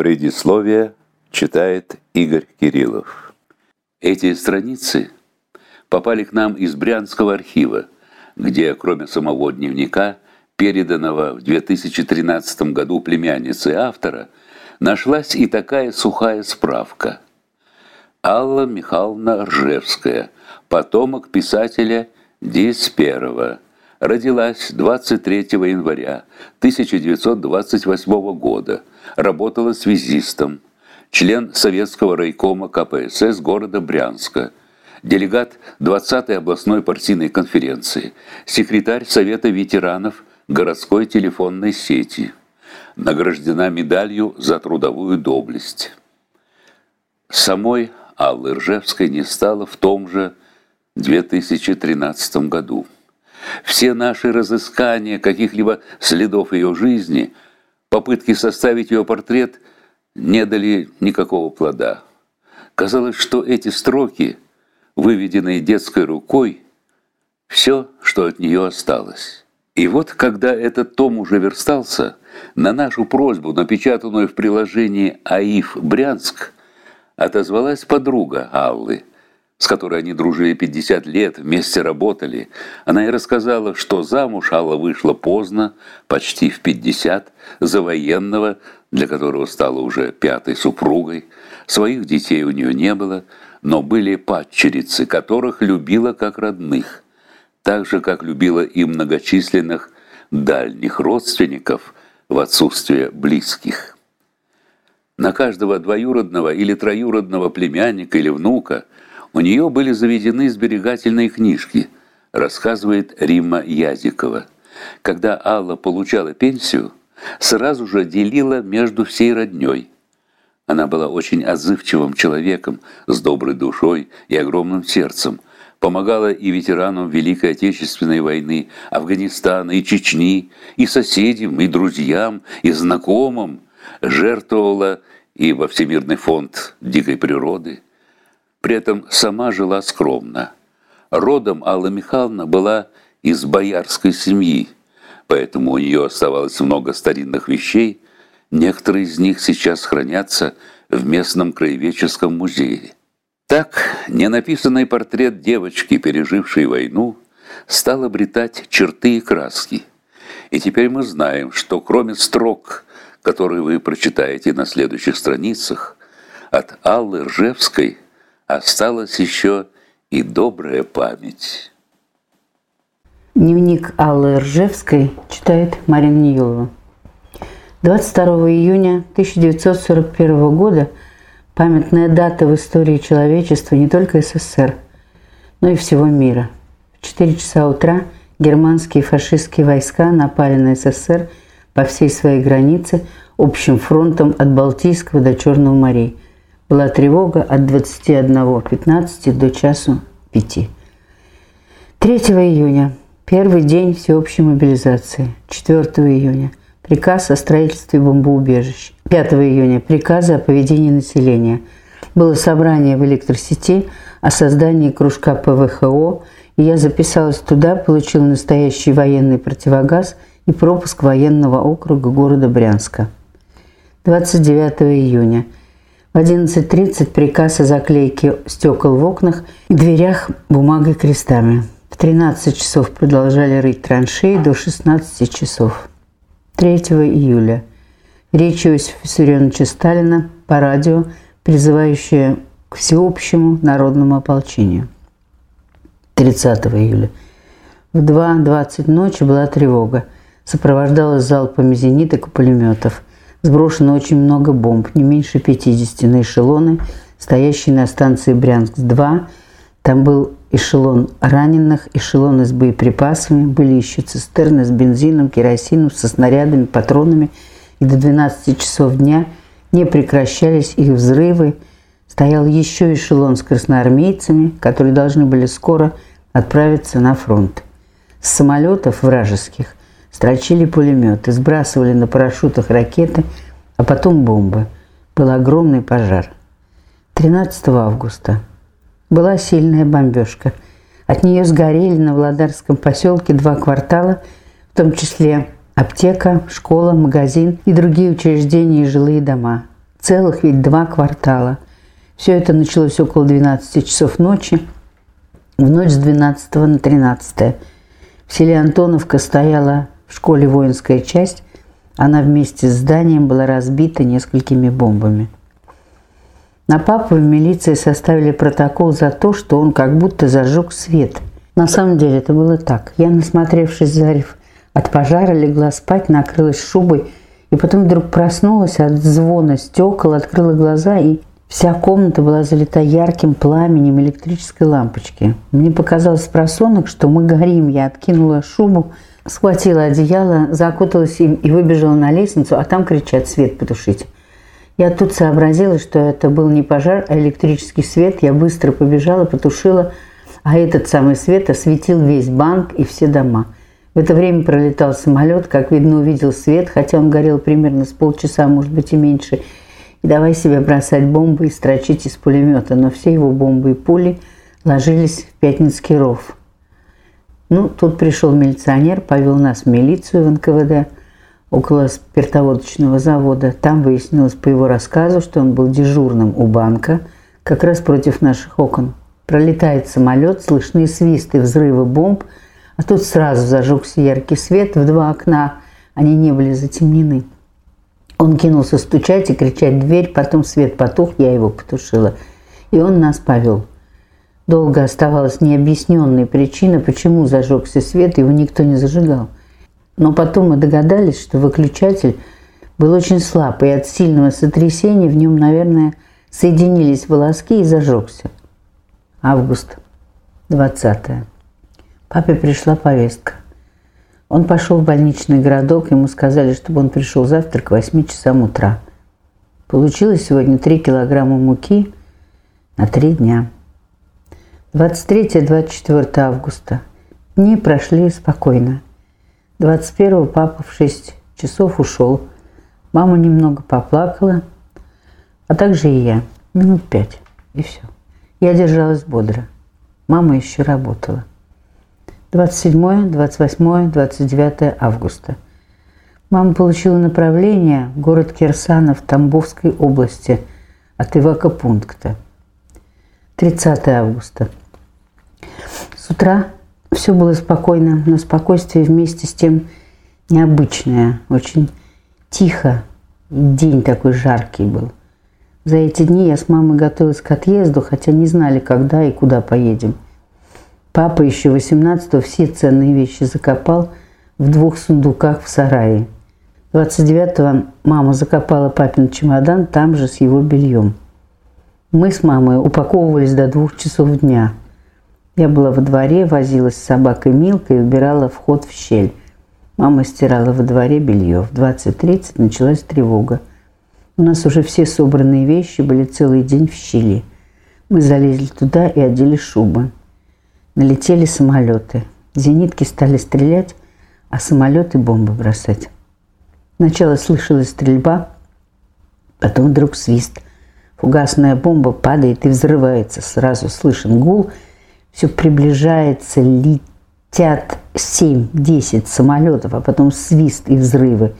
Предисловие читает Игорь Кириллов. Эти страницы попали к нам из Брянского архива, где, кроме самого дневника, переданного в 2013 году племянницей автора, нашлась и такая сухая справка. Алла Михайловна Ржевская, потомок писателя Дисперова, родилась 23 января 1928 года, работала связистом, член Советского райкома КПСС города Брянска, делегат 20-й областной партийной конференции, секретарь Совета ветеранов городской телефонной сети, награждена медалью за трудовую доблесть. Самой Аллы Ржевской не стало в том же 2013 году. Все наши разыскания каких-либо следов ее жизни, попытки составить ее портрет не дали никакого плода. Казалось, что эти строки, выведенные детской рукой, все, что от нее осталось. И вот, когда этот том уже верстался, на нашу просьбу, напечатанную в приложении «АИФ Брянск», отозвалась подруга Аллы – с которой они дружили 50 лет, вместе работали, она и рассказала, что замуж Алла вышла поздно, почти в 50, за военного, для которого стала уже пятой супругой. Своих детей у нее не было, но были падчерицы, которых любила как родных, так же, как любила и многочисленных дальних родственников в отсутствие близких. На каждого двоюродного или троюродного племянника или внука – у нее были заведены сберегательные книжки, рассказывает Римма Язикова. Когда Алла получала пенсию, сразу же делила между всей роднёй. Она была очень отзывчивым человеком, с доброй душой и огромным сердцем. Помогала и ветеранам Великой Отечественной войны, Афганистана и Чечни, и соседям, и друзьям, и знакомым. Жертвовала и во Всемирный фонд дикой природы – при этом сама жила скромно. Родом Алла Михайловна была из боярской семьи, поэтому у нее оставалось много старинных вещей, некоторые из них сейчас хранятся в местном краеведческом музее. Так, ненаписанный портрет девочки, пережившей войну, стал обретать черты и краски. И теперь мы знаем, что кроме строк, которые вы прочитаете на следующих страницах, от Аллы Ржевской – осталась еще и добрая память. Дневник Аллы Ржевской читает Марина Ниелова. 22 июня 1941 года памятная дата в истории человечества не только СССР, но и всего мира. В 4 часа утра германские фашистские войска напали на СССР по всей своей границе общим фронтом от Балтийского до Черного морей – была тревога от 21.15 до часу 5. 3 июня – первый день всеобщей мобилизации. 4 июня – приказ о строительстве бомбоубежищ. 5 июня – приказы о поведении населения. Было собрание в электросети о создании кружка ПВХО, и я записалась туда, получила настоящий военный противогаз и пропуск военного округа города Брянска. 29 июня – в 11.30 приказ о заклейке стекол в окнах и дверях бумагой крестами. В 13 часов продолжали рыть траншеи до 16 часов. 3 июля. Речь Иосифа Виссарионовича Сталина по радио, призывающая к всеобщему народному ополчению. 30 июля. В 2.20 ночи была тревога. Сопровождалась залпами зениток и пулеметов – Сброшено очень много бомб, не меньше 50 на эшелоны, стоящие на станции Брянск-2. Там был эшелон раненых, эшелоны с боеприпасами, были еще цистерны с бензином, керосином, со снарядами, патронами. И до 12 часов дня не прекращались их взрывы. Стоял еще эшелон с красноармейцами, которые должны были скоро отправиться на фронт. С самолетов вражеских Строчили пулеметы, сбрасывали на парашютах ракеты, а потом бомбы. Был огромный пожар. 13 августа была сильная бомбежка. От нее сгорели на Владарском поселке два квартала, в том числе аптека, школа, магазин и другие учреждения и жилые дома. Целых ведь два квартала. Все это началось около 12 часов ночи, в ночь с 12 на 13. В селе Антоновка стояла в школе воинская часть, она вместе с зданием была разбита несколькими бомбами. На папу в милиции составили протокол за то, что он как будто зажег свет. На самом деле это было так. Я, насмотревшись зарев от пожара, легла спать, накрылась шубой, и потом вдруг проснулась от звона стекол, открыла глаза, и вся комната была залита ярким пламенем электрической лампочки. Мне показалось просонок, что мы горим. Я откинула шубу, схватила одеяло, закуталась им и выбежала на лестницу, а там кричат «Свет потушить!». Я тут сообразила, что это был не пожар, а электрический свет. Я быстро побежала, потушила, а этот самый свет осветил весь банк и все дома. В это время пролетал самолет, как видно, увидел свет, хотя он горел примерно с полчаса, может быть и меньше. И давай себе бросать бомбы и строчить из пулемета, но все его бомбы и пули ложились в Пятницкий ров – ну, тут пришел милиционер, повел нас в милицию в НКВД около спиртоводочного завода. Там выяснилось по его рассказу, что он был дежурным у банка, как раз против наших окон. Пролетает самолет, слышны свисты, взрывы бомб, а тут сразу зажегся яркий свет в два окна, они не были затемнены. Он кинулся стучать и кричать в дверь, потом свет потух, я его потушила, и он нас повел. Долго оставалась необъясненной причина, почему зажегся свет, его никто не зажигал. Но потом мы догадались, что выключатель был очень слаб, и от сильного сотрясения в нем, наверное, соединились волоски и зажегся. Август, 20 -е. Папе пришла повестка. Он пошел в больничный городок, ему сказали, чтобы он пришел завтра к 8 часам утра. Получилось сегодня 3 килограмма муки на 3 дня. 23-24 августа. Дни прошли спокойно. 21 папа в 6 часов ушел. Мама немного поплакала, а также и я. Минут пять. И все. Я держалась бодро. Мама еще работала. 27, 28, 29 августа. Мама получила направление в город Кирсанов Тамбовской области от эвакопункта. 30 августа. С утра все было спокойно, но спокойствие вместе с тем необычное, очень тихо. День такой жаркий был. За эти дни я с мамой готовилась к отъезду, хотя не знали, когда и куда поедем. Папа еще 18-го все ценные вещи закопал в двух сундуках в сарае. 29-го мама закопала папин чемодан там же с его бельем. Мы с мамой упаковывались до двух часов дня. Я была во дворе, возилась с собакой Милкой и убирала вход в щель. Мама стирала во дворе белье. В 20.30 началась тревога. У нас уже все собранные вещи были целый день в щели. Мы залезли туда и одели шубы. Налетели самолеты. Зенитки стали стрелять, а самолеты бомбы бросать. Сначала слышалась стрельба, потом вдруг свист – Фугасная бомба падает и взрывается. Сразу слышен гул. Все приближается, летят 7-10 самолетов, а потом свист и взрывы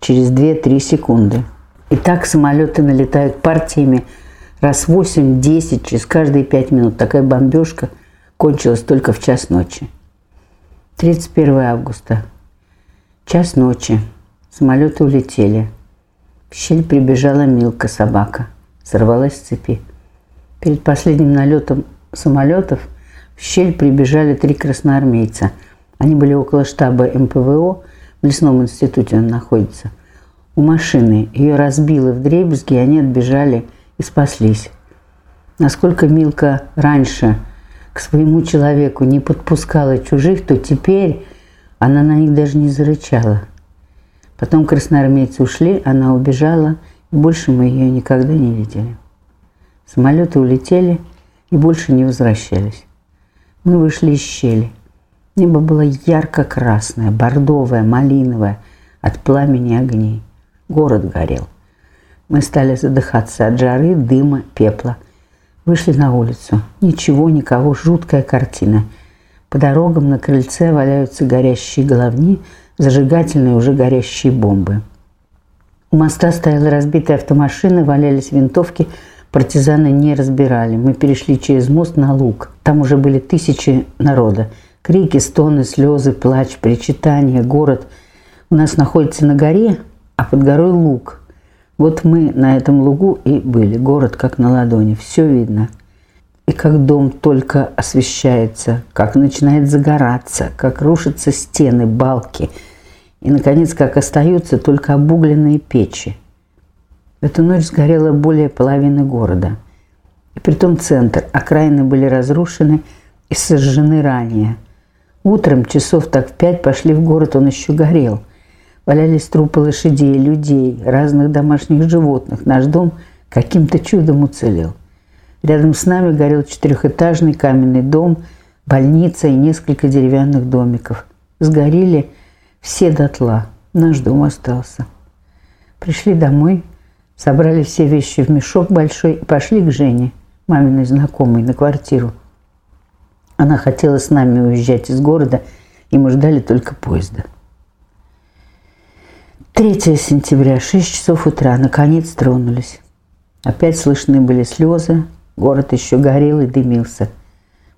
через 2-3 секунды. И так самолеты налетают партиями раз 8-10 через каждые 5 минут. Такая бомбежка кончилась только в час ночи. 31 августа. Час ночи. Самолеты улетели. В щель прибежала Милка собака – сорвалась с цепи. Перед последним налетом самолетов в щель прибежали три красноармейца. Они были около штаба МПВО, в лесном институте он находится. У машины ее разбило в дребезги, и они отбежали и спаслись. Насколько Милка раньше к своему человеку не подпускала чужих, то теперь она на них даже не зарычала. Потом красноармейцы ушли, она убежала – больше мы ее никогда не видели. Самолеты улетели и больше не возвращались. Мы вышли из щели. Небо было ярко-красное, бордовое, малиновое, от пламени огней. Город горел. Мы стали задыхаться от жары, дыма, пепла. Вышли на улицу. Ничего, никого, жуткая картина. По дорогам на крыльце валяются горящие головни, зажигательные уже горящие бомбы. У моста стояла разбитая автомашина, валялись винтовки, партизаны не разбирали. Мы перешли через мост на луг. Там уже были тысячи народа. Крики, стоны, слезы, плач, причитания, город. У нас находится на горе, а под горой луг. Вот мы на этом лугу и были. Город как на ладони, все видно. И как дом только освещается, как начинает загораться, как рушатся стены, балки – и, наконец, как остаются только обугленные печи. В эту ночь сгорело более половины города. И притом центр, окраины были разрушены и сожжены ранее. Утром, часов так в пять, пошли в город, он еще горел. Валялись трупы лошадей, людей, разных домашних животных. Наш дом каким-то чудом уцелел. Рядом с нами горел четырехэтажный каменный дом, больница и несколько деревянных домиков. Сгорели все дотла. Наш дом остался. Пришли домой, собрали все вещи в мешок большой и пошли к Жене, маминой знакомой, на квартиру. Она хотела с нами уезжать из города, и мы ждали только поезда. 3 сентября, 6 часов утра, наконец тронулись. Опять слышны были слезы, город еще горел и дымился.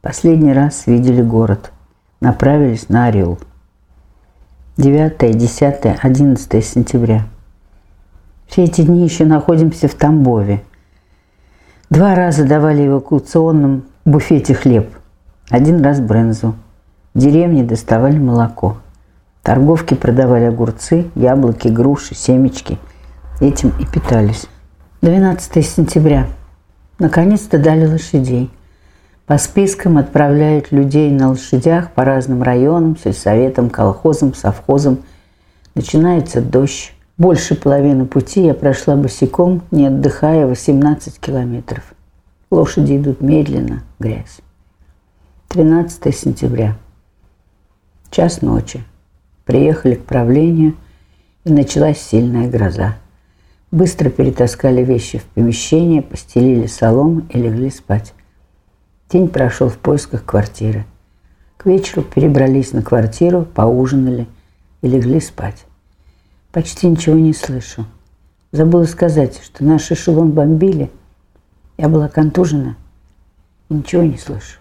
Последний раз видели город. Направились на Орел. 9, 10, 11 сентября. Все эти дни еще находимся в Тамбове. Два раза давали эвакуационном буфете хлеб, один раз брынзу. В деревне доставали молоко. Торговки продавали огурцы, яблоки, груши, семечки. Этим и питались. 12 сентября. Наконец-то дали лошадей. По спискам отправляют людей на лошадях по разным районам, сельсоветам, колхозам, совхозам. Начинается дождь. Больше половины пути я прошла босиком, не отдыхая, 18 километров. Лошади идут медленно, грязь. 13 сентября. Час ночи. Приехали к правлению, и началась сильная гроза. Быстро перетаскали вещи в помещение, постелили солому и легли спать. День прошел в поисках квартиры. К вечеру перебрались на квартиру, поужинали и легли спать. Почти ничего не слышу. Забыла сказать, что наш эшелон бомбили. Я была контужена и ничего не слышу.